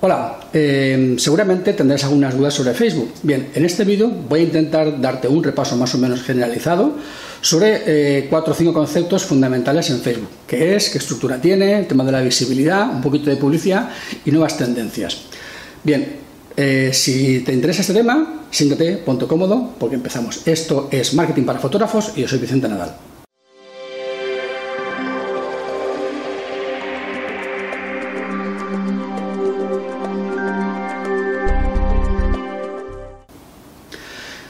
Hola, eh, seguramente tendrás algunas dudas sobre Facebook. Bien, en este vídeo voy a intentar darte un repaso más o menos generalizado sobre eh, cuatro o cinco conceptos fundamentales en Facebook, que es, qué estructura tiene, el tema de la visibilidad, un poquito de publicidad y nuevas tendencias. Bien, eh, si te interesa este tema, siéntate, ponte cómodo, porque empezamos. Esto es Marketing para Fotógrafos y yo soy Vicente Nadal.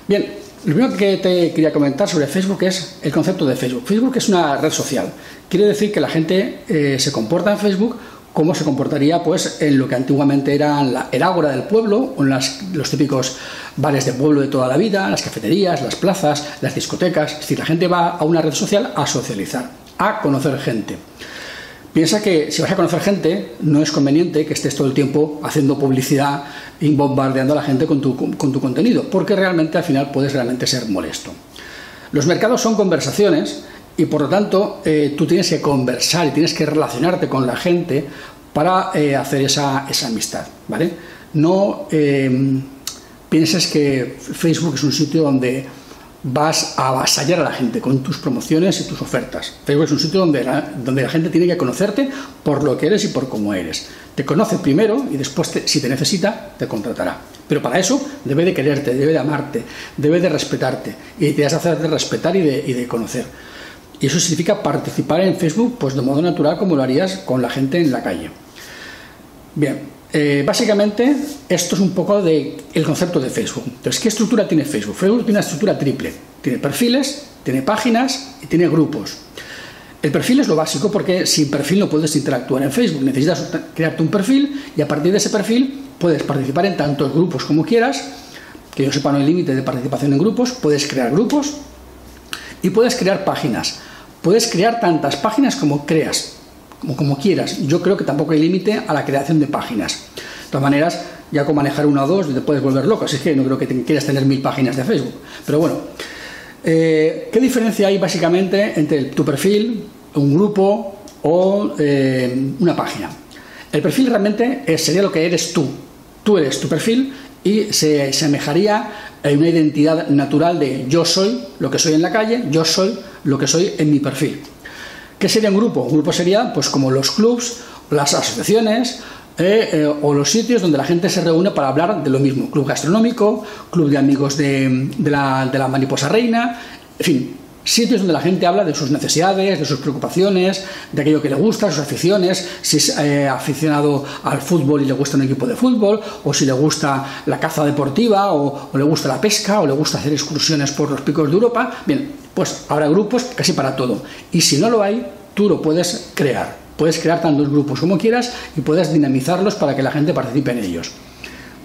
Bien, lo primero que te quería comentar sobre Facebook es el concepto de Facebook. Facebook es una red social. Quiere decir que la gente eh, se comporta en Facebook como se comportaría pues, en lo que antiguamente era la, el del pueblo, o en los típicos bares de pueblo de toda la vida, las cafeterías, las plazas, las discotecas. Es decir, la gente va a una red social a socializar, a conocer gente. Piensa que si vas a conocer gente, no es conveniente que estés todo el tiempo haciendo publicidad y bombardeando a la gente con tu, con tu contenido, porque realmente al final puedes realmente ser molesto. Los mercados son conversaciones y por lo tanto eh, tú tienes que conversar y tienes que relacionarte con la gente para eh, hacer esa, esa, amistad, ¿vale? No eh, pienses que Facebook es un sitio donde vas a avasallar a la gente con tus promociones y tus ofertas. Facebook es un sitio donde la, donde la gente tiene que conocerte por lo que eres y por cómo eres. Te conoce primero y después, si te necesita, te contratará. Pero para eso debe de quererte, debe de amarte, debe de respetarte y te vas a hacer de respetar y de, y de conocer. Y eso significa participar en Facebook pues de modo natural como lo harías con la gente en la calle. Bien, eh, básicamente, esto es un poco de el concepto de Facebook. Entonces, ¿qué estructura tiene Facebook? Facebook tiene una estructura triple. Tiene perfiles, tiene páginas y tiene grupos. El perfil es lo básico porque sin perfil no puedes interactuar en Facebook. Necesitas crearte un perfil y a partir de ese perfil puedes participar en tantos grupos como quieras. Que yo sepa no hay límite de participación en grupos. Puedes crear grupos y puedes crear páginas. Puedes crear tantas páginas como creas como, como quieras. Yo creo que tampoco hay límite a la creación de páginas. De todas maneras, ya con manejar una o dos te puedes volver loco, así que no creo que quieras tener mil páginas de Facebook. Pero bueno, eh, ¿qué diferencia hay básicamente entre tu perfil, un grupo o eh, una página? El perfil realmente sería lo que eres tú. Tú eres tu perfil y se semejaría a una identidad natural de yo soy lo que soy en la calle, yo soy lo que soy en mi perfil. ¿Qué sería un grupo? Un grupo sería pues como los clubs, las asociaciones eh, eh, o los sitios donde la gente se reúne para hablar de lo mismo. Club gastronómico, club de amigos de, la, de la mariposa reina, en fin, sitios donde la gente habla de sus necesidades, de sus preocupaciones, de aquello que le gusta, sus aficiones, si es eh, aficionado al fútbol y le gusta un equipo de fútbol, o si le gusta la caza deportiva, o, o, le gusta la pesca, o le gusta hacer excursiones por los picos de Europa. Bien, pues habrá grupos casi para todo. Y si no lo hay, tú lo puedes crear. Puedes crear tantos grupos como quieras y puedes dinamizarlos para que la gente participe en ellos.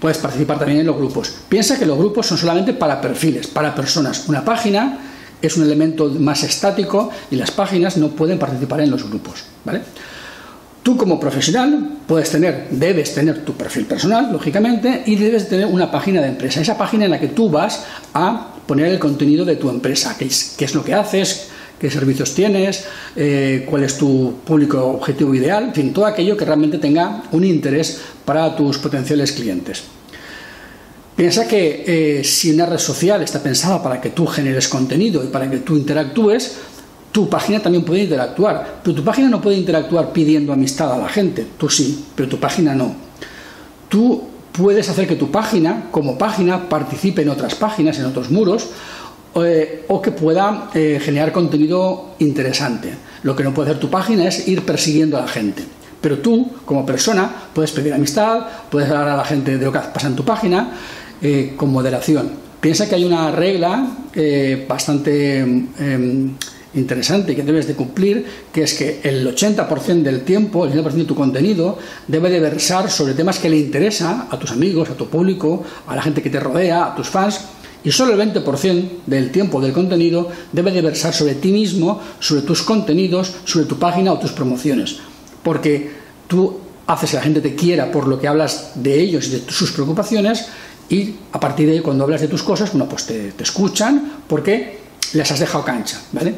Puedes participar también en los grupos. Piensa que los grupos son solamente para perfiles, para personas. Una página es un elemento más estático y las páginas no pueden participar en los grupos. Tú como profesional puedes tener, debes tener tu perfil personal, lógicamente, y debes tener una página de empresa. Esa página en la que tú vas a poner el contenido de tu empresa, qué es, qué es lo que haces, qué servicios tienes, eh, cuál es tu público objetivo ideal, en fin, todo aquello que realmente tenga un interés para tus potenciales clientes. Piensa que eh, si una red social está pensada para que tú generes contenido y para que tú interactúes, tu página también puede interactuar, pero tu página no puede interactuar pidiendo amistad a la gente, tú sí, pero tu página no. Tú puedes hacer que tu página, como página, participe en otras páginas, en otros muros, eh, o que pueda eh, generar contenido interesante. Lo que no puede hacer tu página es ir persiguiendo a la gente. Pero tú, como persona, puedes pedir amistad, puedes hablar a la gente de lo que pasa en tu página, eh, con moderación. Piensa que hay una regla eh, bastante eh, interesante que debes de cumplir, que es que el 80% del tiempo, el 80% de tu contenido, debe de versar sobre temas que le interesan a tus amigos, a tu público, a la gente que te rodea, a tus fans, y solo el 20% del tiempo del contenido debe de versar sobre ti mismo, sobre tus contenidos, sobre tu página o tus promociones. Porque tú haces que la gente te quiera por lo que hablas de ellos y de sus preocupaciones, y a partir de ahí, cuando hablas de tus cosas, bueno, pues te, escuchan porque les has dejado cancha, ¿vale?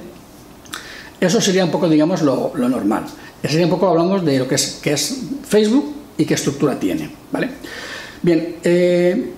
Eso sería un poco, digamos, lo, normal. Eso sería un poco, hablamos de lo que es, que es Facebook y qué estructura tiene. ¿vale? Bien, eh,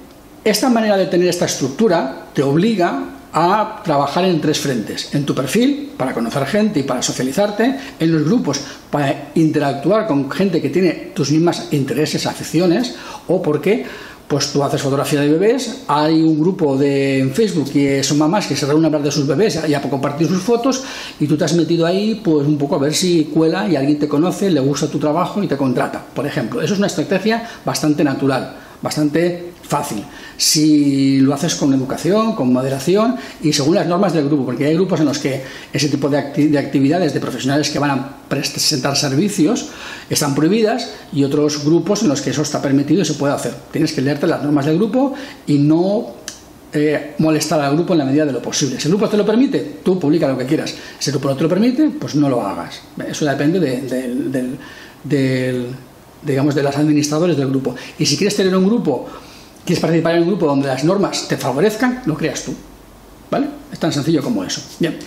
esta manera de tener esta estructura te obliga a trabajar en tres frentes. En tu perfil, para conocer gente y para socializarte. En los grupos, para interactuar con gente que tiene tus mismas intereses, aficiones. O porque pues tú haces fotografía de bebés, hay un grupo de, en Facebook que son mamás que se reúnen a hablar de sus bebés y a compartir sus fotos y tú te has metido ahí pues un poco a ver si cuela y alguien te conoce, le gusta tu trabajo y te contrata, por ejemplo. Eso es una estrategia bastante natural, bastante fácil. Si lo haces con educación, con moderación y según las normas del grupo, porque hay grupos en los que ese tipo de, actividades de profesionales que van a presentar servicios están prohibidas y otros grupos en los que eso está permitido y se puede hacer. Tienes que leerte las normas del grupo y no eh, molestar al grupo en la medida de lo posible. Si el grupo te lo permite, tú publica lo que quieras. Si el grupo no te lo permite, pues no lo hagas. Eso depende del, digamos, de los administradores del grupo. Y si quieres tener un grupo quieres participar en un grupo donde las normas te favorezcan, lo creas tú. ¿Vale? Es tan sencillo como eso. Bien.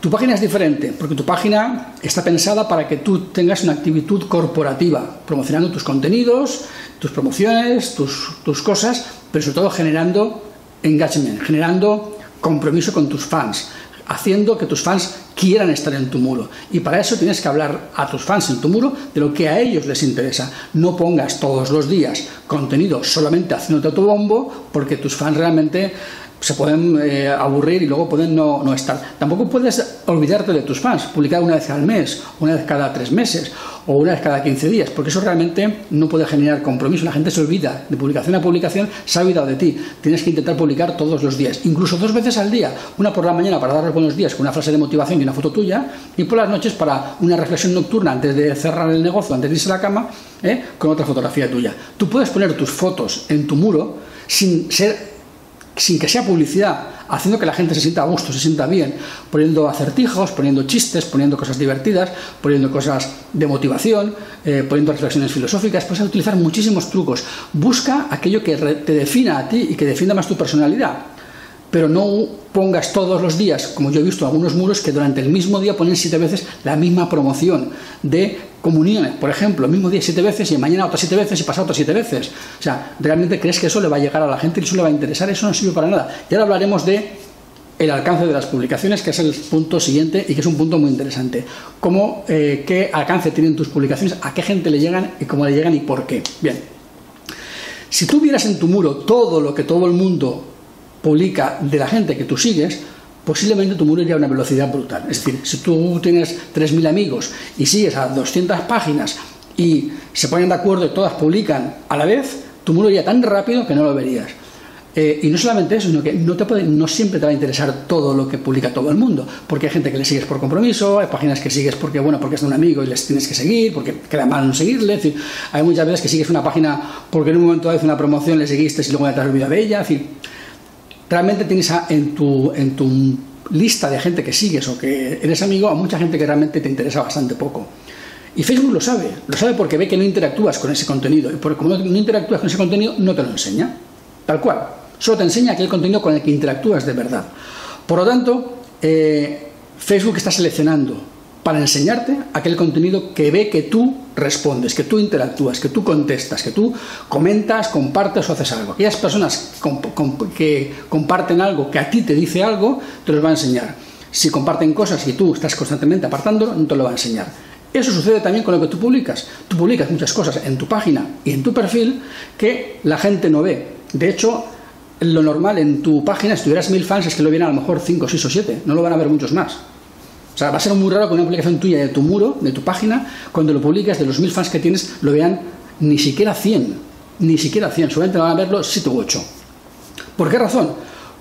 Tu página es diferente, porque tu página está pensada para que tú tengas una actitud corporativa, promocionando tus contenidos, tus promociones, tus, tus cosas, pero sobre todo generando engagement, generando compromiso con tus fans, haciendo que tus fans quieran estar en tu muro. Y para eso tienes que hablar a tus fans en tu muro de lo que a ellos les interesa. No pongas todos los días contenido solamente haciéndote tu bombo, porque tus fans realmente se pueden eh, aburrir y luego pueden no, estar. Tampoco puedes olvidarte de tus fans, publicar una vez al mes, una vez cada tres meses o una vez cada 15 días, porque eso realmente no puede generar compromiso. La gente se olvida de publicación a publicación, se ha olvidado de ti. Tienes que intentar publicar todos los días, incluso dos veces al día. Una por la mañana para dar los buenos días con una frase de motivación y una foto tuya, y por las noches para una reflexión nocturna antes de cerrar el negocio, antes de irse a la cama, ¿eh? con otra fotografía tuya. Tú puedes poner tus fotos en tu muro sin ser sin que sea publicidad, haciendo que la gente se sienta a gusto, se sienta bien, poniendo acertijos, poniendo chistes, poniendo cosas divertidas, poniendo cosas de motivación, eh, poniendo reflexiones filosóficas, puedes utilizar muchísimos trucos. Busca aquello que te defina a ti y que defienda más tu personalidad pero no pongas todos los días, como yo he visto algunos muros que durante el mismo día ponen siete veces la misma promoción de comuniones, por ejemplo, el mismo día siete veces y mañana otras siete veces y pasado otras siete veces. O sea, ¿realmente crees que eso le va a llegar a la gente y eso le va a interesar? Eso no sirve para nada. Y ahora hablaremos de el alcance de las publicaciones, que es el punto siguiente y que es un punto muy interesante. ¿Cómo, eh, ¿Qué alcance tienen tus publicaciones? ¿A qué gente le llegan y cómo le llegan y por qué? Bien. Si tú vieras en tu muro todo lo que todo el mundo publica de la gente que tú sigues, posiblemente tu muro iría a una velocidad brutal. Es decir, si tú tienes 3.000 amigos y sigues a 200 páginas y se ponen de acuerdo y todas publican a la vez, tu muro iría tan rápido que no lo verías. Eh, y no solamente eso, sino que no, siempre te va a interesar todo lo que publica todo el mundo, porque hay gente que le sigues por compromiso, hay páginas que sigues porque, bueno, porque es de un amigo y les tienes que seguir, porque queda mal no seguirle, es decir, hay muchas veces que sigues una página porque en un momento dado una promoción, le seguiste y luego ya te has olvidado de ella, es decir, realmente tienes en, tu, en tu lista de gente que sigues o que eres amigo a mucha gente que realmente te interesa bastante poco. Y Facebook lo sabe, lo sabe porque ve que no interactúas con ese contenido. Y porque como no interactúas con ese contenido, no te lo enseña. Tal cual. Solo te enseña aquel contenido con el que interactúas de verdad. Por lo tanto, eh, Facebook está seleccionando para enseñarte aquel contenido que ve que tú respondes, que tú interactúas, que tú contestas, que tú comentas, compartes o haces algo. Aquellas personas que comparten algo, que a ti te dice algo, te los va a enseñar. Si comparten cosas y tú estás constantemente apartándolo, no te lo va a enseñar. Eso sucede también con lo que tú publicas. Tú publicas muchas cosas en tu página y en tu perfil que la gente no ve. De hecho, lo normal en tu página, si tuvieras mil fans, es que lo vienen a lo mejor cinco, seis o siete. No lo van a ver muchos más. O sea, va a ser muy raro que una publicación tuya de tu muro, de tu página, cuando lo publicas, de los mil fans que tienes, lo vean ni siquiera 100. Ni siquiera 100. Solamente van a verlo 7 u 8. ¿Por qué razón?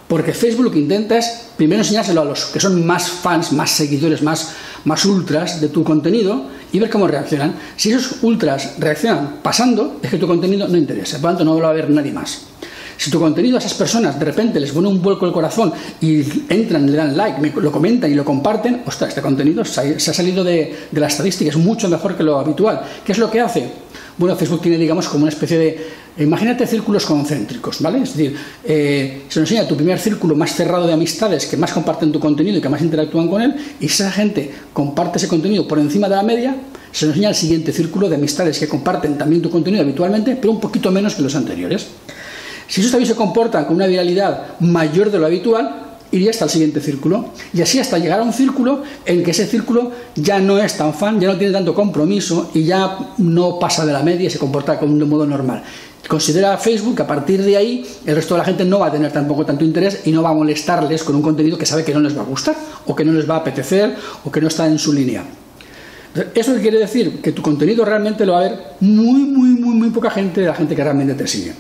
Porque Facebook intenta es primero enseñárselo a los que son más fans, más seguidores, más, más ultras de tu contenido y ver cómo reaccionan. Si esos ultras reaccionan pasando, es que tu contenido no interesa. Por lo tanto, no lo va a ver nadie más. Si tu contenido a esas personas de repente les pone un vuelco el corazón y entran, le dan like, lo comentan y lo comparten, ostras, este contenido se ha, salido de, de la estadística, es mucho mejor que lo habitual. ¿Qué es lo que hace? Bueno, Facebook tiene, digamos, como una especie de... Imagínate círculos concéntricos, ¿vale? Es decir, eh, se nos enseña tu primer círculo más cerrado de amistades que más comparten tu contenido y que más interactúan con él, y si esa gente comparte ese contenido por encima de la media, se nos enseña el siguiente círculo de amistades que comparten también tu contenido habitualmente, pero un poquito menos que los anteriores. Si esos también se comportan con una viralidad mayor de lo habitual, iría hasta el siguiente círculo. Y así hasta llegar a un círculo en que ese círculo ya no es tan fan, ya no tiene tanto compromiso y ya no pasa de la media y se comporta de un modo normal. Considera Facebook que a partir de ahí el resto de la gente no va a tener tampoco tanto interés y no va a molestarles con un contenido que sabe que no les va a gustar o que no les va a apetecer o que no está en su línea. ¿Eso quiere decir? Que tu contenido realmente lo va a ver muy, muy, muy, muy poca gente de la gente que realmente te sigue.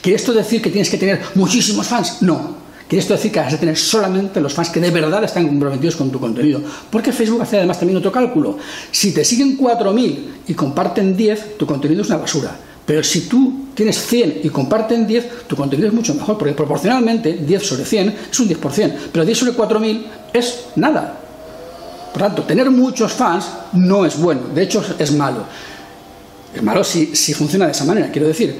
¿Quiere esto decir que tienes que tener muchísimos fans? No. Quiere esto decir que has de tener solamente los fans que de verdad están comprometidos con tu contenido. Porque Facebook hace además también otro cálculo. Si te siguen 4.000 y comparten 10, tu contenido es una basura. Pero si tú tienes 100 y comparten 10, tu contenido es mucho mejor, porque proporcionalmente 10 sobre 100 es un 10%, pero 10 sobre 4.000 es nada. Por tanto, tener muchos fans no es bueno, de hecho es malo. Es malo si, si funciona de esa manera, quiero decir.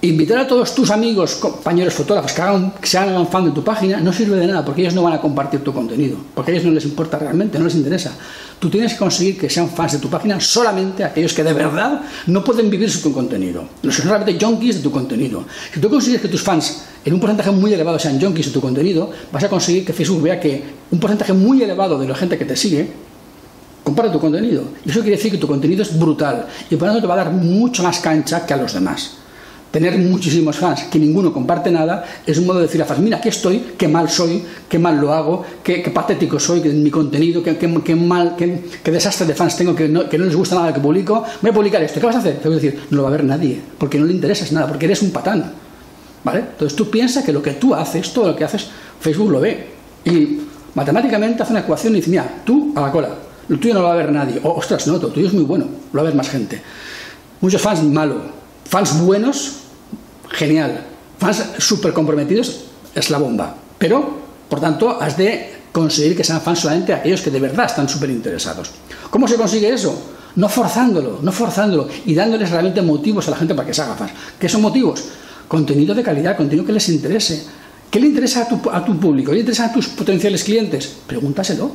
Invitar a todos tus amigos, compañeros fotógrafos que, se hagan fan de tu página no sirve de nada porque ellos no van a compartir tu contenido, porque a ellos no les importa realmente, no les interesa. Tú tienes que conseguir que sean fans de tu página solamente aquellos que de verdad no pueden vivir sin tu contenido, los que son realmente junkies de tu contenido. Si tú consigues que tus fans en un porcentaje muy elevado sean junkies de tu contenido, vas a conseguir que Facebook vea que un porcentaje muy elevado de la gente que te sigue comparte tu contenido. Y eso quiere decir que tu contenido es brutal y por lo tanto te va a dar mucho más cancha que a los demás tener muchísimos fans que ninguno comparte nada es un modo de decir a fans, mira, aquí estoy, qué mal soy, qué mal lo hago, qué, patético soy, que mi contenido, qué, mal, qué, desastre de fans tengo, que no, les gusta nada que publico, voy a publicar esto, ¿qué vas a hacer? Te voy a decir, no lo va a ver nadie, porque no le interesas nada, porque eres un patán. ¿Vale? Entonces tú piensas que lo que tú haces, todo lo que haces, Facebook lo ve. Y matemáticamente hace una ecuación y dice, mira, tú a la cola, lo tuyo no lo va a ver nadie. O, ostras, no, lo tuyo es muy bueno, lo va a ver más gente. Muchos fans, malo Fans buenos, genial. Fans súper comprometidos, es la bomba. Pero, por tanto, has de conseguir que sean fans solamente aquellos que de verdad están súper interesados. ¿Cómo se consigue eso? No forzándolo, no forzándolo y dándoles realmente motivos a la gente para que se haga fans. ¿Qué son motivos? Contenido de calidad, contenido que les interese. ¿Qué le interesa a tu, público? ¿Qué le interesa a tus potenciales clientes? Pregúntaselo,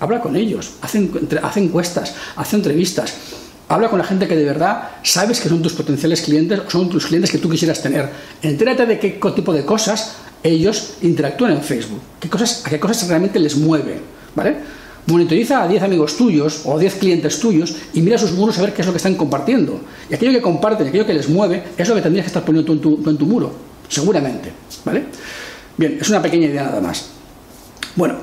habla con ellos, haz encuestas, haz entrevistas. Habla con la gente que de verdad sabes que son tus potenciales clientes o son tus clientes que tú quisieras tener. Entérate de qué tipo de cosas ellos interactúan en Facebook, qué cosas, a qué cosas realmente les mueve. ¿vale? Monitoriza a 10 amigos tuyos o 10 clientes tuyos y mira sus muros a ver qué es lo que están compartiendo. Y aquello que comparten, aquello que les mueve, es lo que tendrías que estar poniendo tú en tu, muro, seguramente. ¿vale? Bien, es una pequeña idea nada más. Bueno,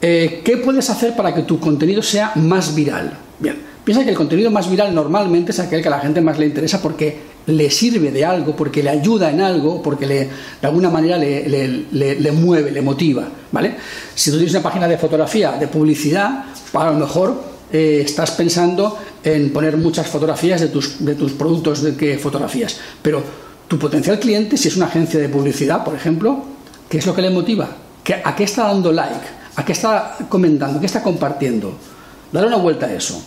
eh, ¿qué puedes hacer para que tu contenido sea más viral? Bien, Piensa que el contenido más viral normalmente es aquel que a la gente más le interesa porque le sirve de algo, porque le ayuda en algo, porque de alguna manera le, mueve, le motiva. ¿vale? Si tú tienes una página de fotografía, de publicidad, a lo mejor eh, estás pensando en poner muchas fotografías de tus, de tus productos de que fotografías. Pero tu potencial cliente, si es una agencia de publicidad, por ejemplo, ¿qué es lo que le motiva? ¿A qué está dando like? ¿A qué está comentando? ¿A qué está compartiendo? Dale una vuelta a eso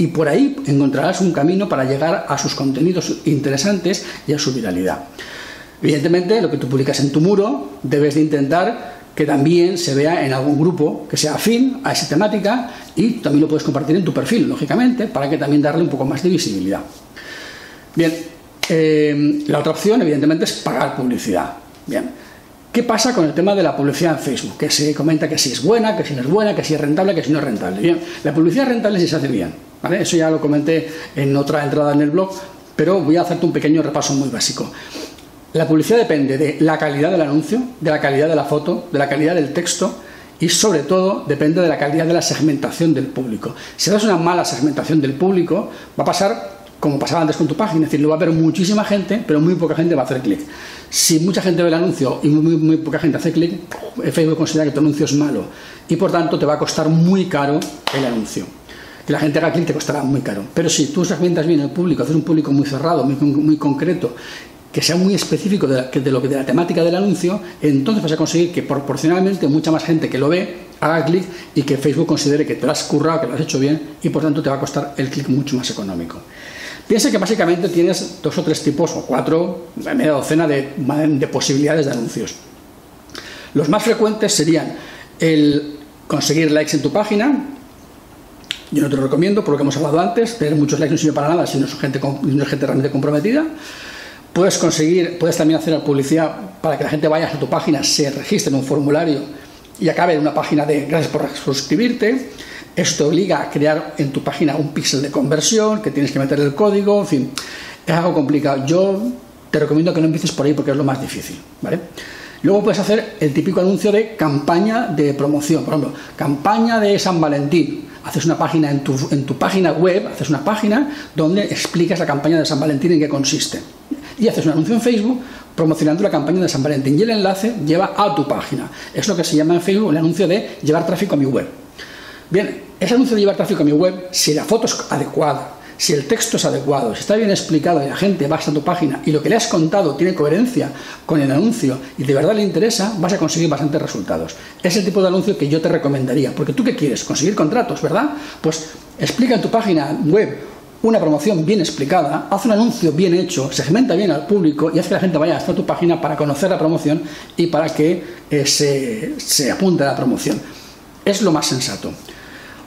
y por ahí encontrarás un camino para llegar a sus contenidos interesantes y a su viralidad. Evidentemente, lo que tú publicas en tu muro debes de intentar que también se vea en algún grupo que sea afín a esa temática y también lo puedes compartir en tu perfil, lógicamente, para que también darle un poco más de visibilidad. Bien, eh, la otra opción, evidentemente, es pagar publicidad. Bien, ¿Qué pasa con el tema de la publicidad en Facebook? Que se comenta que si es buena, que si no es buena, que si es rentable, que si no es rentable. Bien, la publicidad rentable si se hace bien. Eso ya lo comenté en otra entrada en el blog, pero voy a hacerte un pequeño repaso muy básico. La publicidad depende de la calidad del anuncio, de la calidad de la foto, de la calidad del texto y sobre todo depende de la calidad de la segmentación del público. Si das una mala segmentación del público, va a pasar como pasaba antes con tu página, es decir, lo va a ver muchísima gente, pero muy poca gente va a hacer clic. Si mucha gente ve el anuncio y muy, poca gente hace clic, Facebook considera que tu anuncio es malo y por tanto te va a costar muy caro el anuncio. Que la gente haga clic te costará muy caro. Pero si tú segmentas bien el público, haces un público muy cerrado, muy, concreto, que sea muy específico de, lo que de la temática del anuncio, entonces vas a conseguir que proporcionalmente mucha más gente que lo ve haga clic y que Facebook considere que te lo has currado, que lo has hecho bien y por tanto te va a costar el clic mucho más económico. Piensa que básicamente tienes dos o tres tipos, o cuatro, media docena de posibilidades de anuncios. Los más frecuentes serían el conseguir likes en tu página, yo no te lo recomiendo por lo que hemos hablado antes, tener muchos likes no sirve para nada si no es gente, realmente comprometida. Puedes conseguir, puedes también hacer publicidad para que la gente vaya a tu página, se registre en un formulario y acabe en una página de gracias por suscribirte. Esto obliga a crear en tu página un píxel de conversión, que tienes que meter el código, en fin, es algo complicado. Yo te recomiendo que no empieces por ahí porque es lo más difícil, ¿vale? Luego puedes hacer el típico anuncio de campaña de promoción, por ejemplo, campaña de San Valentín haces una página en tu, en tu página web, haces una página donde explicas la campaña de San Valentín en qué consiste. Y haces un anuncio en Facebook promocionando la campaña de San Valentín y el enlace lleva a tu página. Es lo que se llama en Facebook el anuncio de llevar tráfico a mi web. Bien, ese anuncio de llevar tráfico a mi web, si la foto es adecuada, si el texto es adecuado, si está bien explicado y la gente va a tu página y lo que le has contado tiene coherencia con el anuncio y de verdad le interesa, vas a conseguir bastantes resultados. Es el tipo de anuncio que yo te recomendaría, porque tú qué quieres, conseguir contratos, ¿verdad? Pues explica en tu página web una promoción bien explicada, haz un anuncio bien hecho, segmenta bien al público y haz que la gente vaya hasta tu página para conocer la promoción y para que eh, se, se apunte a la promoción. Es lo más sensato.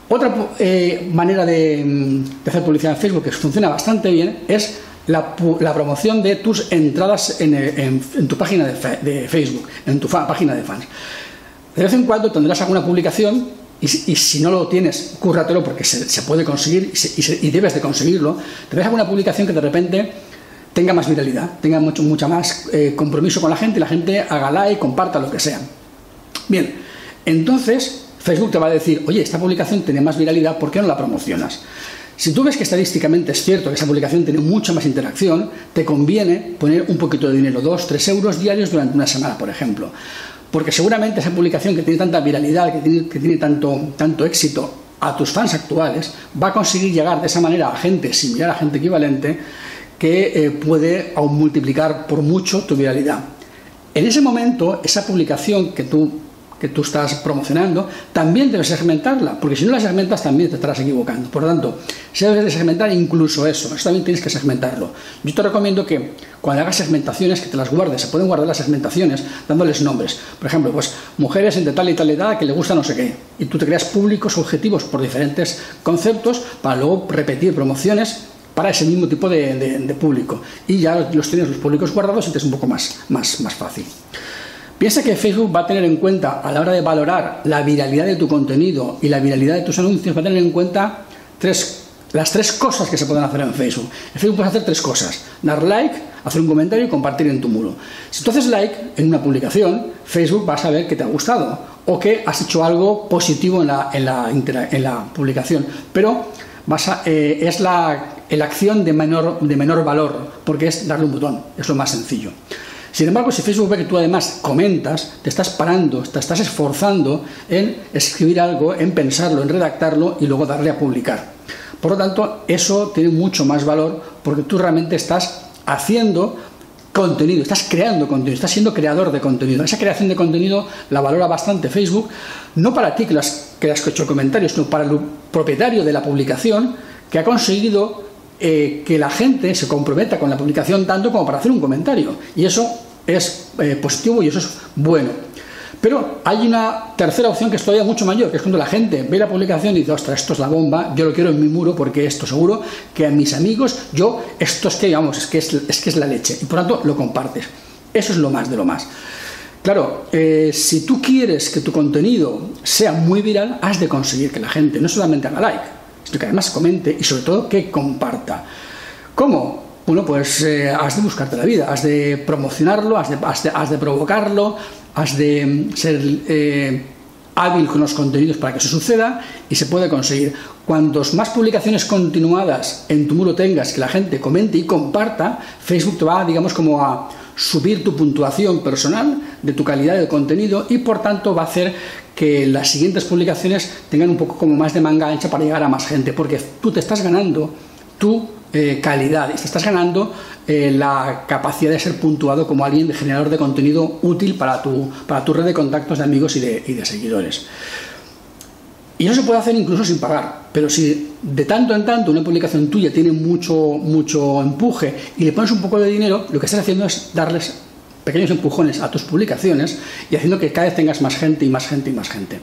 Otra eh, manera de, hacer publicidad en Facebook que funciona bastante bien es la, promoción de tus entradas en, tu página de, Facebook, en tu página de fans. De vez en cuando tendrás alguna publicación y, si no lo tienes, cúrratelo porque se, puede conseguir y, debes de conseguirlo. Tendrás alguna publicación que de repente tenga más viralidad, tenga mucho mucha más eh, compromiso con la gente y la gente haga like, comparta lo que sea. Bien, entonces Facebook te va a decir, oye, esta publicación tiene más viralidad, ¿por qué no la promocionas? Si tú ves que estadísticamente es cierto que esa publicación tiene mucha más interacción, te conviene poner un poquito de dinero, 2, 3 euros diarios durante una semana, por ejemplo. Porque seguramente esa publicación que tiene tanta viralidad, que tiene, tanto, tanto éxito a tus fans actuales, va a conseguir llegar de esa manera a gente similar, a gente equivalente, que eh, puede aún multiplicar por mucho tu viralidad. En ese momento, esa publicación que tú que tú estás promocionando, también debes segmentarla, porque si no la segmentas también te estarás equivocando. Por lo tanto, si debes de segmentar incluso eso, eso también tienes que segmentarlo. Yo te recomiendo que cuando hagas segmentaciones, que te las guardes, se pueden guardar las segmentaciones dándoles nombres. Por ejemplo, pues mujeres entre tal y tal edad que le gusta no sé qué, y tú te creas públicos objetivos por diferentes conceptos para luego repetir promociones para ese mismo tipo de, público. Y ya los tienes los públicos guardados y te es un poco más, más, más fácil. Piensa que Facebook va a tener en cuenta a la hora de valorar la viralidad de tu contenido y la viralidad de tus anuncios, va a tener en cuenta las tres cosas que se pueden hacer en Facebook. En Facebook puedes hacer tres cosas. Dar like, hacer un comentario y compartir en tu muro. Si tú haces like en una publicación, Facebook va a saber que te ha gustado o que has hecho algo positivo en la, publicación. Pero eh, es la, acción de menor valor, porque es darle un botón, es lo más sencillo. Sin embargo, si Facebook ve que tú además comentas, te estás parando, te estás esforzando en escribir algo, en pensarlo, en redactarlo y luego darle a publicar. Por lo tanto, eso tiene mucho más valor porque tú realmente estás haciendo contenido, estás creando contenido, estás siendo creador de contenido. Esa creación de contenido la valora bastante Facebook, no para ti que, las, que has hecho comentarios, sino para el propietario de la publicación que ha conseguido eh, que la gente se comprometa con la publicación tanto como para hacer un comentario. Y eso es eh, positivo y eso es bueno. Pero hay una tercera opción que es todavía mucho mayor, que es cuando la gente ve la publicación y dice, ostras, esto es la bomba, yo lo quiero en mi muro porque esto seguro que a mis amigos, yo, esto es que, vamos, es que es, que es la leche. Y por tanto lo compartes. Eso es lo más de lo más. Claro, eh, si tú quieres que tu contenido sea muy viral, has de conseguir que la gente no solamente haga like, sino que además comente y sobre todo que comparta. ¿Cómo? Bueno, pues eh, has de buscarte la vida, has de promocionarlo, has de, has de, provocarlo, has de mm, ser eh, hábil con los contenidos para que eso suceda y se puede conseguir. Cuantos más publicaciones continuadas en tu muro tengas, que la gente comente y comparta, Facebook te va, digamos, como a subir tu puntuación personal de tu calidad de contenido y por tanto va a hacer que las siguientes publicaciones tengan un poco como más de manga ancha para llegar a más gente, porque tú te estás ganando tu eh, calidad y estás ganando eh, la capacidad de ser puntuado como alguien de generador de contenido útil para tu, para tu red de contactos de amigos y de, seguidores. Y eso se puede hacer incluso sin pagar. Pero si de tanto en tanto una publicación tuya tiene mucho, mucho empuje y le pones un poco de dinero, lo que estás haciendo es darles pequeños empujones a tus publicaciones y haciendo que cada vez tengas más gente y más gente y más gente.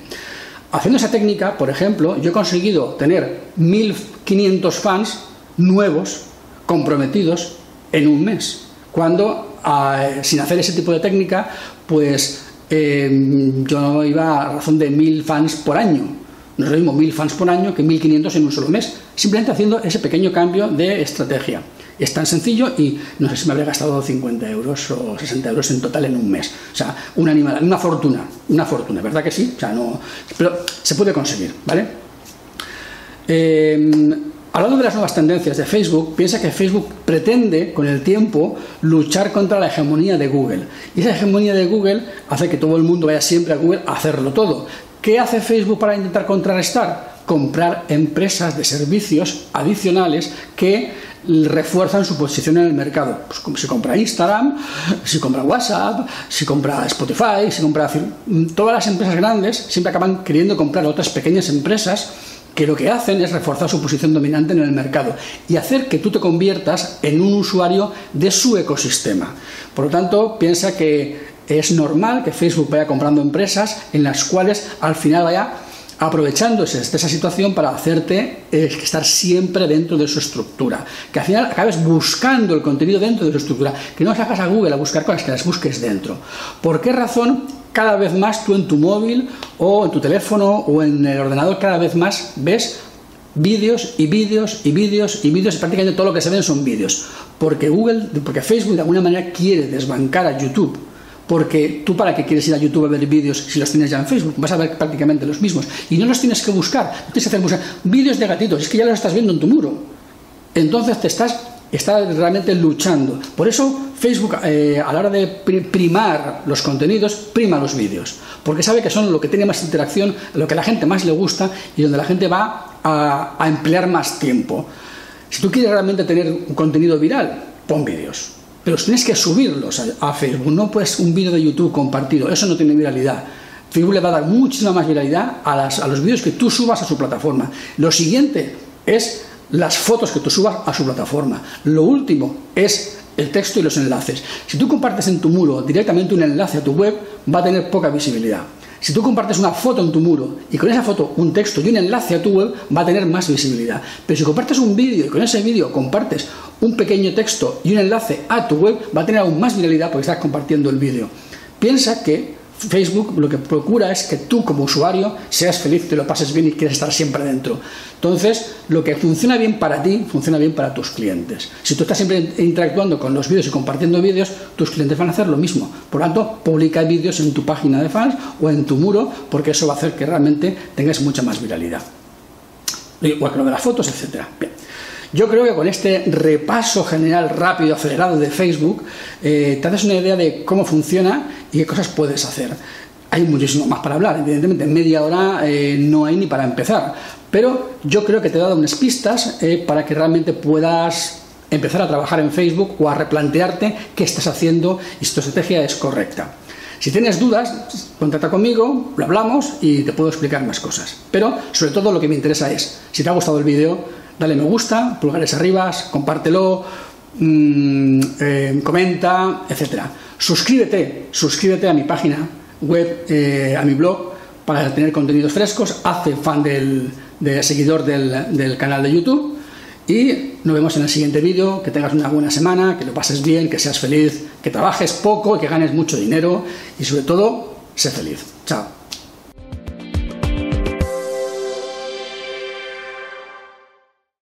Haciendo esa técnica, por ejemplo, yo he conseguido tener 1500 fans nuevos, comprometidos, en un mes. Cuando, ah, sin hacer ese tipo de técnica, pues eh, yo iba a razón de 1000 fans por año no es lo mismo 1000 fans por año que 1500 en un solo mes, simplemente haciendo ese pequeño cambio de estrategia. Es tan sencillo y no sé si me habría gastado 50 euros o 60 euros en total en un mes. O sea, una animada, una fortuna, una fortuna, ¿verdad que sí? O sea, no, pero se puede conseguir, ¿vale? Eh, hablando de las nuevas tendencias de Facebook, piensa que Facebook pretende con el tiempo luchar contra la hegemonía de Google. Y esa hegemonía de Google hace que todo el mundo vaya siempre a Google a hacerlo todo. ¿Qué hace Facebook para intentar contrarrestar? Comprar empresas de servicios adicionales que refuerzan su posición en el mercado. Pues si compra Instagram, si compra WhatsApp, si compra Spotify, si compra... Todas las empresas grandes siempre acaban queriendo comprar otras pequeñas empresas que lo que hacen es reforzar su posición dominante en el mercado y hacer que tú te conviertas en un usuario de su ecosistema. Por lo tanto, piensa que es normal que Facebook vaya comprando empresas en las cuales al final vaya aprovechándose de esa situación para hacerte eh, estar siempre dentro de su estructura. Que al final acabes buscando el contenido dentro de su estructura. Que no sacas a Google a buscar cosas, que las busques dentro. ¿Por qué razón cada vez más tú en tu móvil o en tu teléfono o en el ordenador cada vez más ves vídeos y vídeos y vídeos y vídeos y prácticamente todo lo que se ven son vídeos? Porque Google, porque Facebook de alguna manera quiere desbancar a YouTube porque tú para qué quieres ir a YouTube a ver vídeos si los tienes ya en Facebook, vas a ver prácticamente los mismos y no los tienes que buscar, tienes que hacer vídeos de gatitos, es que ya los estás viendo en tu muro. Entonces te estás, estás realmente luchando. Por eso Facebook eh, a la hora de primar los contenidos, prima los vídeos, porque sabe que son lo que tiene más interacción, lo que a la gente más le gusta y donde la gente va a, a emplear más tiempo. Si tú quieres realmente tener un contenido viral, pon vídeos pero tienes que subirlos a, Facebook, no pues un vídeo de YouTube compartido, eso no tiene viralidad. Facebook le va a dar muchísima más viralidad a, a los vídeos que tú subas a su plataforma. Lo siguiente es las fotos que tú subas a su plataforma. Lo último es el texto y los enlaces. Si tú compartes en tu muro directamente un enlace a tu web, va a tener poca visibilidad. Si tú compartes una foto en tu muro y con esa foto un texto y un enlace a tu web, va a tener más visibilidad. Pero si compartes un vídeo y con ese vídeo compartes un pequeño texto y un enlace a tu web, va a tener aún más viralidad porque estás compartiendo el vídeo. Piensa que Facebook lo que procura es que tú como usuario seas feliz, te lo pases bien y quieras estar siempre dentro. Entonces, lo que funciona bien para ti, funciona bien para tus clientes. Si tú estás siempre interactuando con los vídeos y compartiendo vídeos, tus clientes van a hacer lo mismo. Por lo tanto, publica vídeos en tu página de fans o en tu muro, porque eso va a hacer que realmente tengas mucha más viralidad. Igual que lo de las fotos, etcétera. Bien. Yo creo que con este repaso general rápido, acelerado de Facebook, eh, te haces una idea de cómo funciona y qué cosas puedes hacer. Hay muchísimo más para hablar, evidentemente, en media hora eh, no hay ni para empezar, pero yo creo que te he dado unas pistas eh, para que realmente puedas empezar a trabajar en Facebook o a replantearte qué estás haciendo y si tu estrategia es correcta. Si tienes dudas, contacta conmigo, lo hablamos y te puedo explicar más cosas. Pero sobre todo lo que me interesa es, si te ha gustado el vídeo, dale me gusta, pulgares arriba, compártelo, mm, eh, comenta, etc. Suscríbete, suscríbete a mi página web, eh, a mi blog, para tener contenidos frescos, hazte fan del, seguidor del, del canal de YouTube. Y nos vemos en el siguiente vídeo, que tengas una buena semana, que lo pases bien, que seas feliz, que trabajes poco y que ganes mucho dinero. Y sobre todo, sé feliz.